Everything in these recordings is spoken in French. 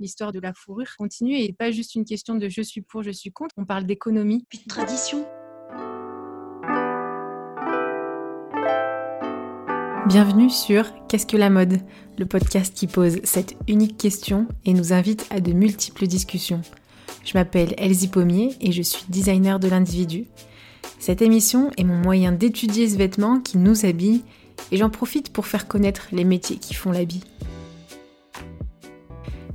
l'histoire de la fourrure continue et pas juste une question de je suis pour, je suis contre. On parle d'économie. Puis de tradition. Bienvenue sur Qu'est-ce que la mode Le podcast qui pose cette unique question et nous invite à de multiples discussions. Je m'appelle Elsie Pommier et je suis designer de l'individu. Cette émission est mon moyen d'étudier ce vêtement qui nous habille et j'en profite pour faire connaître les métiers qui font l'habit.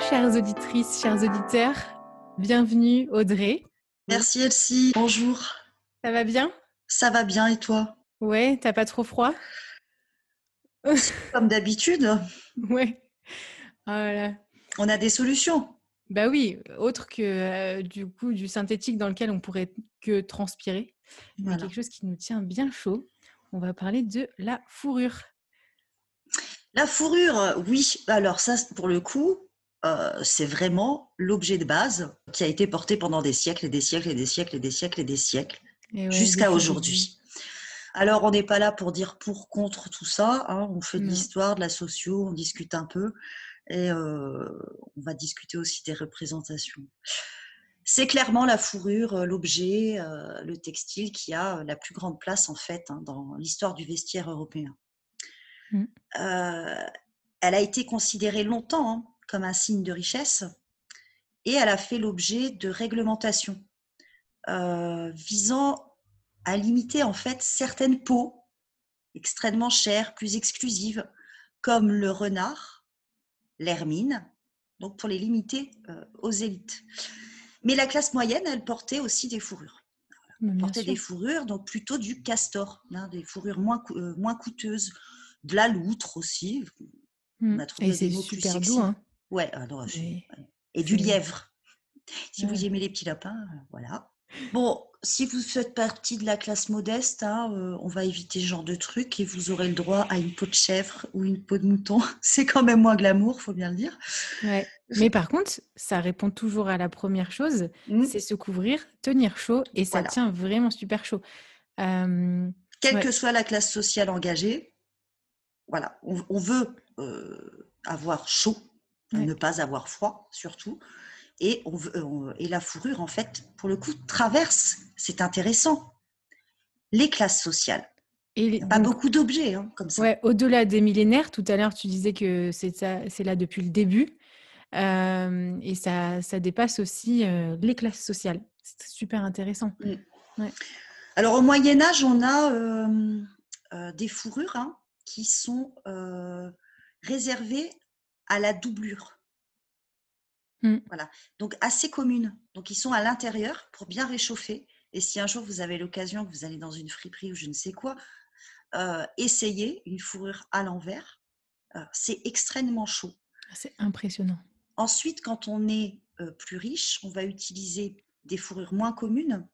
Bonjour chères auditrices, chers auditeurs. Bienvenue Audrey. Merci Elsie. Bonjour. Ça va bien? Ça va bien et toi? Ouais, t'as pas trop froid? Comme d'habitude. Ouais. Voilà. On a des solutions. Bah oui, autre que euh, du coup du synthétique dans lequel on pourrait que transpirer. Voilà. quelque chose qui nous tient bien chaud. On va parler de la fourrure. La fourrure, oui. Alors ça, pour le coup, euh, c'est vraiment l'objet de base qui a été porté pendant des siècles et des siècles et des siècles et des siècles et des siècles jusqu'à aujourd'hui. Alors, on n'est pas là pour dire pour, contre tout ça. Hein. On fait de l'histoire, de la socio, on discute un peu et euh, on va discuter aussi des représentations. C'est clairement la fourrure, euh, l'objet, le textile qui a la plus grande place en fait hein, dans l'histoire du vestiaire européen. Mmh. elle a été considérée longtemps hein, comme un signe de richesse et elle a fait l'objet de réglementations euh, visant à limiter en fait certaines peaux extrêmement chères, plus exclusives, comme le renard, l'hermine, donc pour les limiter euh, aux élites. Mais la classe moyenne, elle portait aussi des fourrures. Elle portait des fourrures, donc plutôt du castor, hein, des fourrures moins, euh, moins coûteuses, de la loutre aussi. On a trouvé Et c'est super doux. Hein. Ouais, alors, et du lièvre. Si vous aimez les petits lapins, euh, voilà. Bon, si vous faites partie de la classe modeste, hein, euh, on va éviter ce genre de trucs et vous aurez le droit à une peau de chèvre ou une peau de mouton. C'est quand même moins glamour, faut bien le dire. Ouais. Mais par contre, ça répond toujours à la première chose, mmh. c'est se couvrir, tenir chaud et ça tient vraiment super chaud. Quelle que soit la classe sociale engagée, voilà, on, veut euh, avoir chaud ne pas avoir froid surtout. Et, on, euh, et la fourrure, en fait, pour le coup, traverse, c'est intéressant, les classes sociales. Et pas beaucoup d'objets hein, comme ça. Ouais, au-delà des millénaires, tout à l'heure, tu disais que c'est là depuis le début. Euh, et ça, ça, dépasse aussi euh, les classes sociales. C'est super intéressant. Mm. Alors, au Moyen-Âge, on a des fourrures hein, qui sont réservées à la doublure. Mmh. Voilà. Donc assez communes. Donc ils sont à l'intérieur pour bien réchauffer. Et si un jour vous avez l'occasion que vous allez dans une friperie ou je ne sais quoi, euh, essayez une fourrure à l'envers. Euh, c'est extrêmement chaud. C'est impressionnant. Ensuite, quand on est euh, plus riche, on va utiliser des fourrures moins communes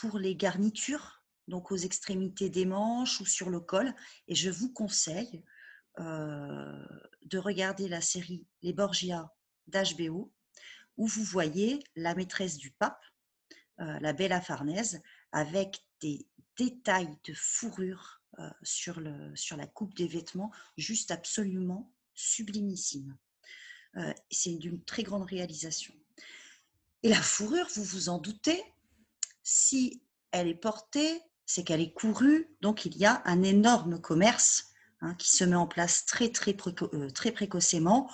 pour les garnitures, donc aux extrémités des manches ou sur le col. Et je vous conseille euh, de regarder la série Les Borgia d'HBO, où vous voyez la maîtresse du pape, euh, la Bella Farnèse, avec des détails de fourrure euh, sur, le, sur la coupe des vêtements, juste absolument sublimissime. C'est d'une très grande réalisation. Et la fourrure, vous vous en doutez, si elle est portée, c'est qu'elle est courue, donc il y a un énorme commerce Hein, qui se met en place très, très, euh, très précocement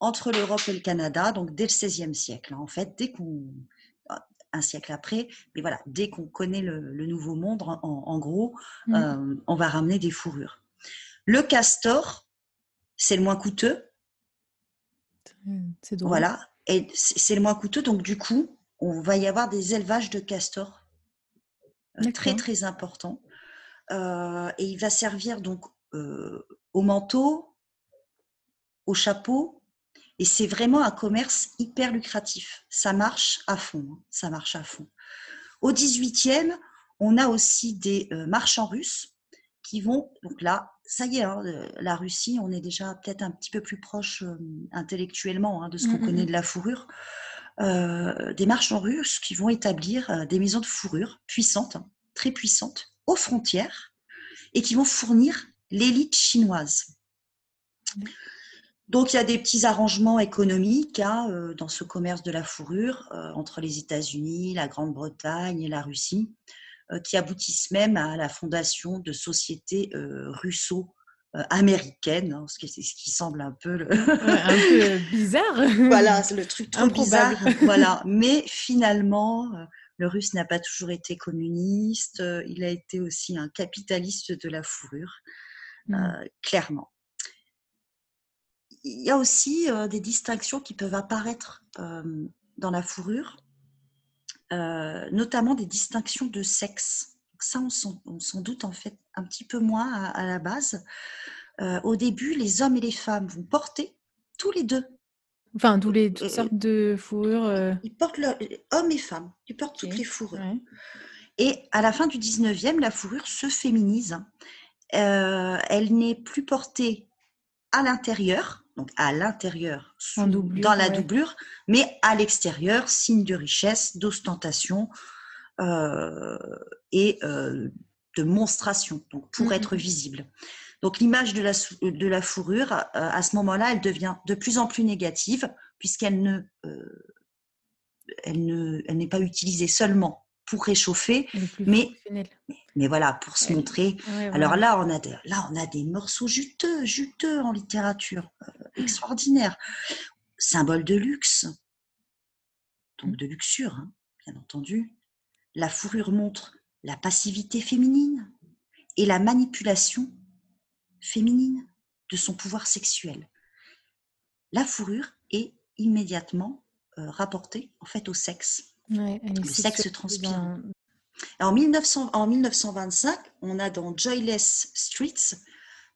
entre l'Europe et le Canada, donc dès le XVIe siècle. Hein. En fait, dès qu'on ah, un siècle après, mais voilà, dès qu'on connaît le, nouveau monde, en, gros, mmh. euh, on va ramener des fourrures. Le castor, c'est le moins coûteux. C'est Voilà, et c'est le moins coûteux, donc du coup, on va y avoir des élevages de castors euh, très très importants. et il va servir donc euh, au manteau, au chapeau. Et c'est vraiment un commerce hyper lucratif. Ça marche à fond. Hein. Ça marche à fond. Au 18e, on a aussi des euh, marchands russes qui vont, donc là, ça y est, hein, euh, la Russie, on est déjà peut-être un petit peu plus proche euh, intellectuellement hein, de ce qu'on mmh, mmh, connaît mmh. de la fourrure. des marchands russes qui vont établir des maisons de fourrure puissantes, très puissantes, aux frontières, et qui vont fournir l'élite chinoise. Donc il y a des petits arrangements économiques hein, euh, dans ce commerce de la fourrure euh, entre les États-Unis, la Grande-Bretagne et la Russie, euh, qui aboutissent même à la fondation de sociétés russo-américaines, hein, ce, qui, ce, qui, semble un peu, un peu bizarre. voilà, c'est le truc trop bizarre. voilà, mais finalement. Le russe n'a pas toujours été communiste, il a été aussi un capitaliste de la fourrure, mmh. clairement il y a aussi euh, des distinctions qui peuvent apparaître euh, dans la fourrure, euh, notamment des distinctions de sexe. ça, on s'en doute en fait un petit peu moins à, la base. au début, les hommes et les femmes vont porter tous les deux. Enfin, tous les toutes sortes de fourrures. Ils portent hommes et femmes, ils portent toutes les fourrures. Et à la fin du 19e, la fourrure se féminise. Elle n'est plus portée à l'intérieur, donc à l'intérieur, dans la doublure, mais à l'extérieur, signe de richesse, d'ostentation euh, et euh, de monstration, donc pour mmh, être visible. Donc l'image de la, de la fourrure, euh, à ce moment-là, elle devient de plus en plus négative, puisqu'elle ne, elle ne, elle n'est pas utilisée seulement pour réchauffer, mais, mais voilà, pour se montrer. Alors là, on a des, là, on a des morceaux juteux, juteux en littérature, euh, extraordinaires. Symbole de luxe, donc mmh. de luxure, hein, bien entendu. La fourrure montre la passivité féminine et la manipulation féminine de son pouvoir sexuel. La fourrure est immédiatement euh, rapportée en fait au sexe le sexe transpire. En, 1900, en 1925, on a dans Joyless Streets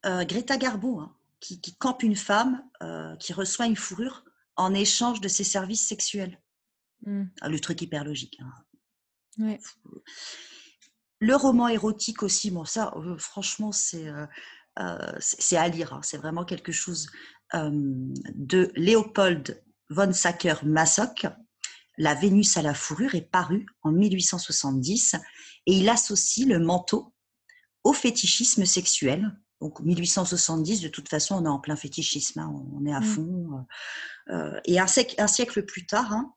euh, Greta Garbo hein, qui, campe une femme euh, qui reçoit une fourrure en échange de ses services sexuels. Mmh. Ah, le truc hyper logique. Hein. Le roman érotique aussi, bon ça, euh, franchement, c'est c'est à lire. Hein. c'est vraiment quelque chose de Léopold von Sacker-Masoch la Vénus à la fourrure est paru en 1870 et il associe le manteau au fétichisme sexuel. Donc 1870, de toute façon, on est en plein fétichisme, hein, on est à mm. fond. Euh, euh, et un siècle, plus tard, hein,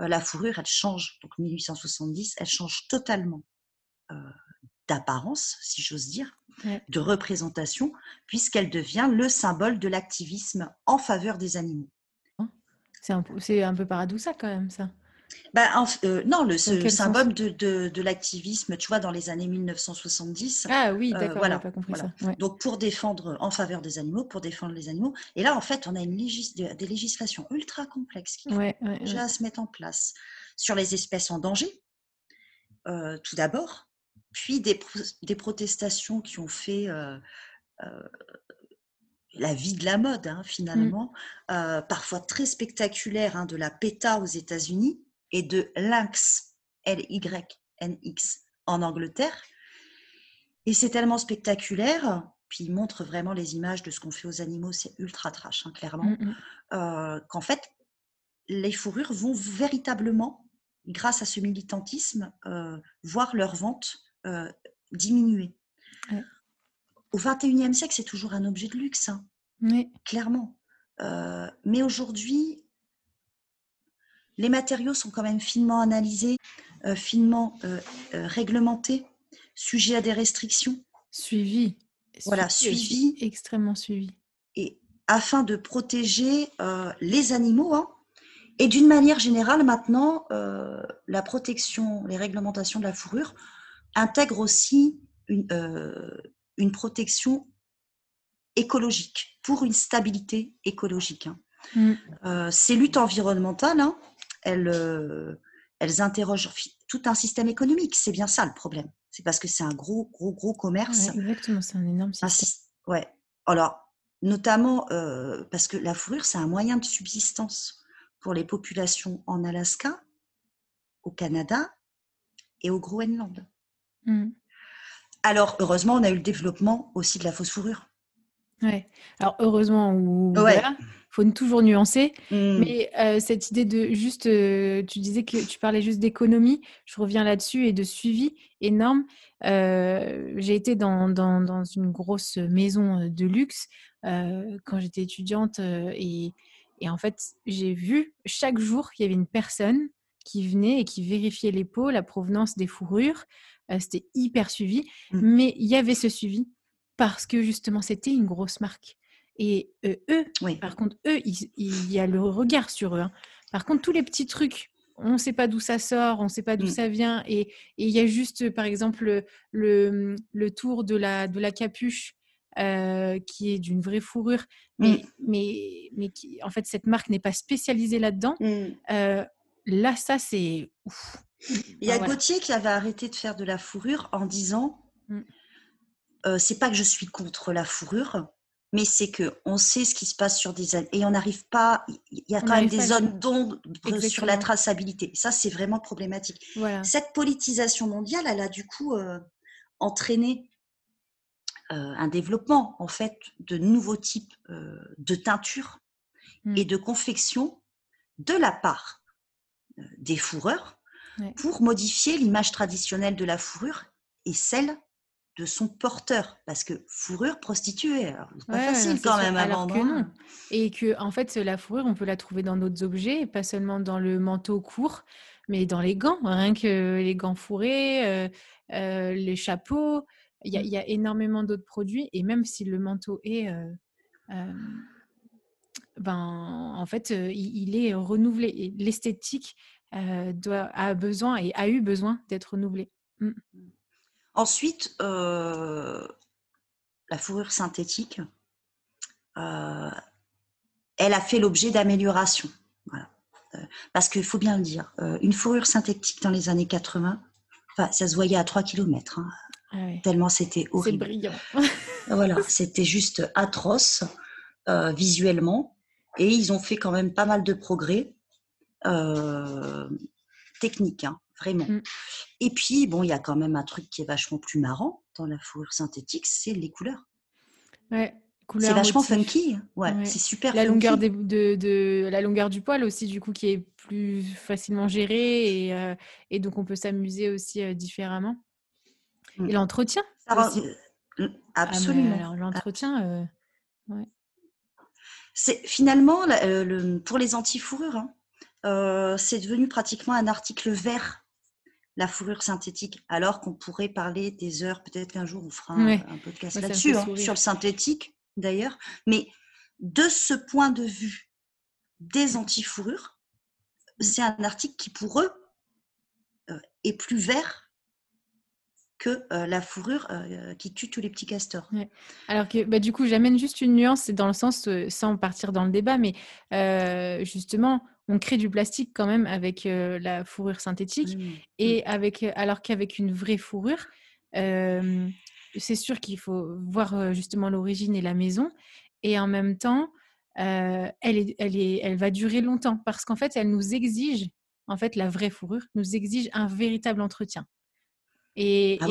euh, la fourrure, elle change. Donc 1870, elle change totalement d'apparence, si j'ose dire, de représentation, puisqu'elle devient le symbole de l'activisme en faveur des animaux. C'est un, un peu paradoxal quand même, ça. Bah, euh, non, le symbole de, de, l'activisme, tu vois, dans les années 1970. Ah oui, euh, d'accord, voilà, pas compris ça. Donc, pour défendre, en faveur des animaux, pour défendre les animaux. Et là, en fait, on a une des législations ultra complexes qui sont déjà à se mettre en place sur les espèces en danger, euh, tout d'abord, puis des, des, protestations qui ont fait la vie de la mode, hein, mmh. finalement, parfois très spectaculaire, hein, de la PETA aux États-Unis et de Lynx, L-Y-N-X, en Angleterre. Et c'est tellement spectaculaire, puis il montre vraiment les images de ce qu'on fait aux animaux, c'est ultra trash, hein, clairement, mmh, mmh. qu'en fait, les fourrures vont véritablement, grâce à ce militantisme, voir leur vente diminuer au XXIe siècle, c'est toujours un objet de luxe, hein. clairement. Euh, mais aujourd'hui, les matériaux sont quand même finement analysés, euh, finement euh, réglementés, sujets à des restrictions. Suivis. Voilà, suivis. Extrêmement suivis. Et afin de protéger les animaux, hein. et d'une manière générale, maintenant, la protection, les réglementations de la fourrure intègrent aussi une, une protection écologique, pour une stabilité écologique. Hein. Mm. Euh, ces luttes environnementales, hein, elles, euh, elles interrogent tout un système économique. C'est bien ça le problème. C'est parce que c'est un gros, gros, gros commerce. exactement, c'est un énorme système. ouais. Alors, notamment parce que la fourrure, c'est un moyen de subsistance pour les populations en Alaska, au Canada et au Groenland. Mmh. Alors, heureusement, on a eu le développement aussi de la fausse fourrure. Ouais. Alors, heureusement, ou faut toujours nuancer. Mmh. Mais euh, cette idée de juste, euh, tu disais que tu parlais juste d'économie, je reviens là-dessus, et de suivi énorme. Euh, j'ai été dans, dans, dans, une grosse maison de luxe quand j'étais étudiante et, et, en fait, j'ai vu chaque jour qu'il y avait une personne qui venait et qui vérifiait les peaux, la provenance des fourrures. C'était hyper suivi, mmh. mais il y avait ce suivi parce que justement, c'était une grosse marque. Et eux, par contre, eux, il, y a le regard sur eux. Hein. Par contre, tous les petits trucs, on ne sait pas d'où ça sort, on ne sait pas d'où mmh. ça vient. Et il y a juste, par exemple, le, le, tour de la, de la capuche qui est d'une vraie fourrure. Mais, mmh. mais, mais qui, en fait, cette marque n'est pas spécialisée là-dedans. Mmh. là, ça, c'est... Il y a Gauthier qui avait arrêté de faire de la fourrure en disant c'est pas que je suis contre la fourrure, mais c'est que on sait ce qui se passe sur des et on n'arrive pas. Il y a quand même des zones d'ombre sur la traçabilité. Ça, c'est vraiment problématique. Cette politisation mondiale, elle a du coup euh, entraîné euh, un développement en fait de nouveaux types euh, de teintures et mmh. de confection de la part des fourreurs pour modifier l'image traditionnelle de la fourrure et celle de son porteur. Parce que fourrure prostituée c'est pas facile quand même à vendre hein. et que en fait la fourrure on peut la trouver dans d'autres objets pas seulement dans le manteau court mais dans les gants rien que les gants fourrés euh, euh, les chapeaux. Il y, a, énormément d'autres produits. Et même si le manteau est euh, ben en fait il, est renouvelé. L'esthétique doit a besoin et a eu besoin d'être renouvelé mmh. Ensuite, euh, la fourrure synthétique, euh, elle a fait l'objet d'améliorations. Euh, parce qu'il faut bien le dire, une fourrure synthétique dans les années 80, ça se voyait à 3 km, hein. ah tellement c'était horrible. C'est brillant. voilà, c'était juste atroce visuellement. Et ils ont fait quand même pas mal de progrès techniques. Hein vraiment. Mmh. Et puis, bon, il y a quand même un truc qui est vachement plus marrant dans la fourrure synthétique, c'est les couleurs. Ouais. C'est vachement funky, ouais, c'est super. La longueur de, de, la longueur du poil aussi, du coup, qui est plus facilement gérée et, euh, et donc on peut s'amuser aussi euh, différemment. Mmh. Et l'entretien. Euh, ah, absolument. l'entretien, ouais. C'est finalement le, pour les anti-fourrures. Hein, c'est devenu pratiquement un article vert, la fourrure synthétique, alors qu'on pourrait parler des heures, peut-être qu'un jour on fera un, podcast là-dessus, hein, sur le synthétique d'ailleurs. Mais de ce point de vue des anti-fourrures, mmh. c'est un article qui pour eux est plus vert que la fourrure qui tue tous les petits castors. Alors que bah, du coup, j'amène juste une nuance, c'est dans le sens, sans partir dans le débat, mais justement, on crée du plastique quand même avec la fourrure synthétique, mmh. et avec, alors qu'avec une vraie fourrure, c'est sûr qu'il faut voir justement l'origine et la maison, et en même temps, elle, est, elle, est, elle va durer longtemps parce qu'en fait, elle nous exige, en fait, la vraie fourrure nous exige un véritable entretien. Et, ah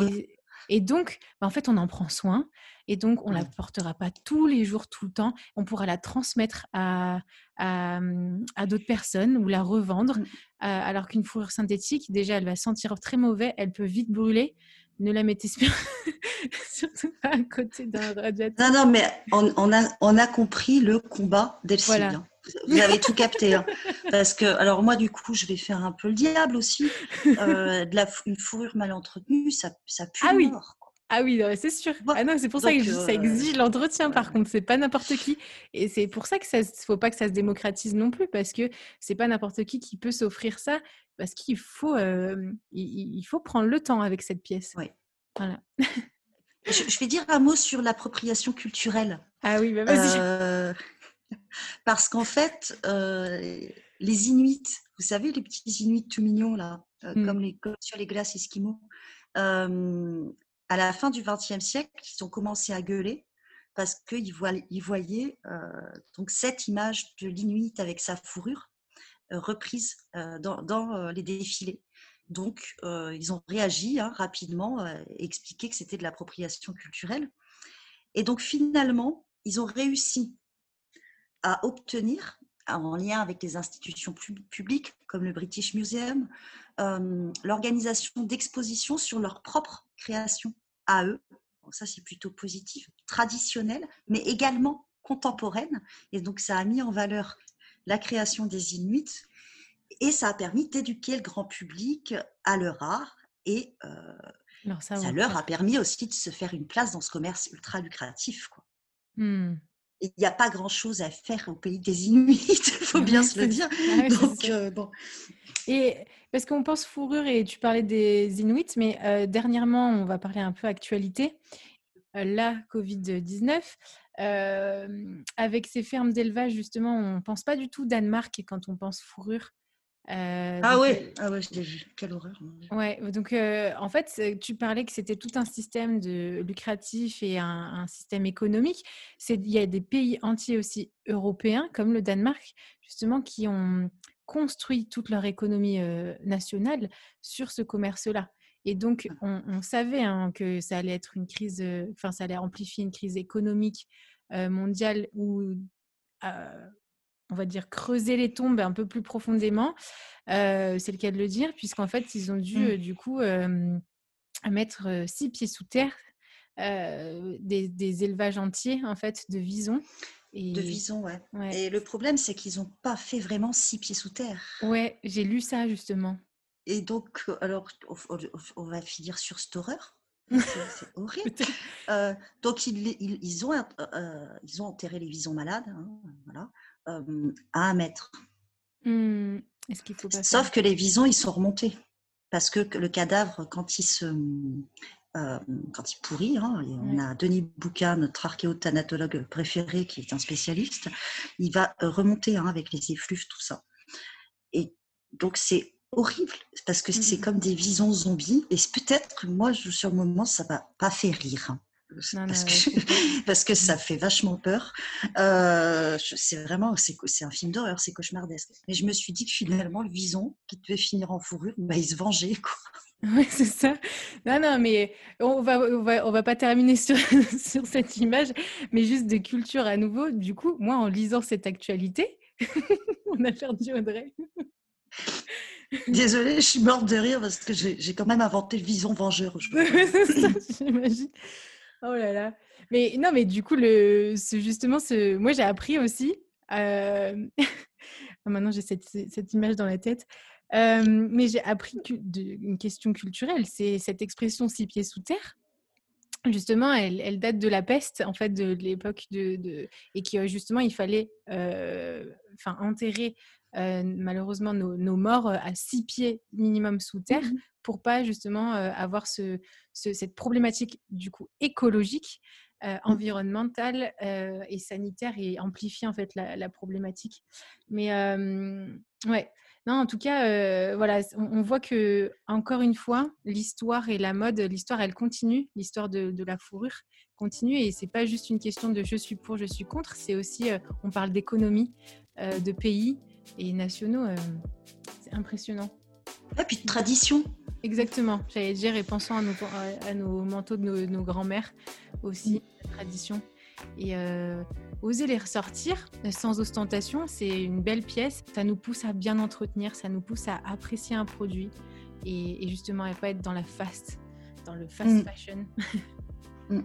et, donc, bah, en fait, on en prend soin. Et donc, on ne la portera pas tous les jours, tout le temps. On pourra la transmettre à, à, mmh, d'autres personnes ou la revendre. Mmh. alors qu'une fourrure synthétique, déjà, elle va sentir très mauvais. Elle peut vite brûler. Ne la mettez surtout pas à côté d'un radiateur. Non, non, mais on, a, on a compris le combat d'Elsie. Voilà. Hein. Vous avez tout capté. Hein. Parce que, alors moi, du coup, je vais faire un peu le diable aussi. Euh, de la, une fourrure mal entretenue, ça, ça pue ah oui. Ah oui, c'est sûr. Ah non, c'est pour ça que ça euh, exige l'entretien. Par contre, c'est pas n'importe qui. Et c'est pour ça que ça, faut pas que ça se démocratise non plus, parce que c'est pas n'importe qui qui peut s'offrir ça, parce qu'il faut, euh, il, faut prendre le temps avec cette pièce. Oui. Voilà. je, vais dire un mot sur l'appropriation culturelle. Ah oui, bah vas-y. Parce qu'en fait, euh, les Inuits, vous savez, les petits Inuits tout mignons, là, euh, mmh. comme, les, sur les glaces esquimaux, euh, à la fin du XXe siècle, ils ont commencé à gueuler parce qu'il voyait donc cette image de l'Inuit avec sa fourrure reprise dans, les défilés. Donc, ils ont réagi hein, rapidement, expliqué que c'était de l'appropriation culturelle. Et donc, finalement, ils ont réussi à obtenir, en lien avec les institutions publiques comme le British Museum, l'organisation d'expositions sur leur propre création à eux. ça, c'est plutôt positif, traditionnelle, mais également contemporaine. Et donc, ça a mis en valeur la création des Inuits et ça a permis d'éduquer le grand public à leur art et euh, ça, leur a permis aussi de se faire une place dans ce commerce ultra lucratif. Quoi. Mmh. Il n'y a pas grand-chose à faire au pays des Inuits, il faut bien se le dire. Donc, euh, bon. Et parce qu'on pense fourrure et tu parlais des Inuits, mais euh, dernièrement, on va parler un peu actualité. la Covid-19, avec ces fermes d'élevage, justement, on ne pense pas du tout Danemark quand on pense fourrure. Euh, ah, ouais. ah ouais, j'ai vu, quelle horreur. Ouais, donc euh, en fait, tu parlais que c'était tout un système de lucratif et un, système économique. Il y a des pays entiers aussi européens, comme le Danemark, justement, qui ont construit toute leur économie euh, nationale sur ce commerce-là. Et donc, ah. on, savait hein, que ça allait être une crise, enfin, ça allait amplifier une crise économique mondiale où on va dire, creuser les tombes un peu plus profondément, euh, c'est le cas de le dire, puisqu'en fait, ils ont dû, mmh. euh, du coup, mettre six pieds sous terre des, élevages entiers, en fait, de visons. Et... De visons, ouais. Et le problème, c'est qu'ils n'ont pas fait vraiment six pieds sous terre. Ouais, j'ai lu ça, justement. Et donc, alors, on va finir sur cette horreur. C'est horrible. Euh, donc, ils, ils, ont, ils ont enterré les visons malades. Hein, voilà à un mètre. Mmh. Est-ce qu'il faut Sauf que les visons, ils sont remontés. Parce que le cadavre, quand il se. quand il pourrit, hein, on a Denis Bouquin, notre archéothanatologue préféré, qui est un spécialiste, il va remonter hein, avec les effluves, tout ça. Et donc c'est horrible parce que c'est mmh. comme des visons zombies. Et peut-être que moi, sur le moment, ça va pas fait rire. Parce, que, parce, que, ça fait vachement peur. Euh, c'est vraiment, c'est un film d'horreur, c'est cauchemardesque. Mais je me suis dit que finalement, le vison, qui devait finir en fourrure, bah, il se vengeait. Quoi. Oui, c'est ça. Non, non, mais on va, on va, on va pas terminer sur, sur cette image, mais juste de culture à nouveau. Du coup, moi, en lisant cette actualité, on a perdu Audrey. Désolée, je suis morte de rire parce que j'ai quand même inventé le vison vengeur. J'imagine. Oh là là. Mais non, mais du coup, le, justement, ce, moi j'ai appris aussi. Euh, maintenant, j'ai cette, cette, image dans la tête. Mais j'ai appris une question culturelle. C'est cette expression six pieds sous terre. Justement, elle, elle, date de la peste, en fait, de, l'époque de, de, et qui justement il fallait, enfin, enterrer malheureusement nos, morts à six pieds minimum sous terre mmh pour pas justement avoir ce, cette problématique du coup écologique, mmh. environnementale et sanitaire et amplifier en fait la, problématique. Mais ouais, non, en tout cas, voilà, on, voit que encore une fois, l'histoire et la mode, l'histoire elle continue, l'histoire de, de, la fourrure continue et c'est pas juste une question de je suis pour, je suis contre, c'est aussi on parle d'économie, de pays et nationaux, euh, c'est impressionnant. Et puis de tradition. Exactement, j'allais dire, et pensant à nos, manteaux de nos, grands-mères aussi, mmh. tradition. Et euh, oser les ressortir euh, sans ostentation, c'est une belle pièce. Ça nous pousse à bien entretenir, ça nous pousse à apprécier un produit et, justement à pas être dans la fast, dans le fast mm. fashion. Mm.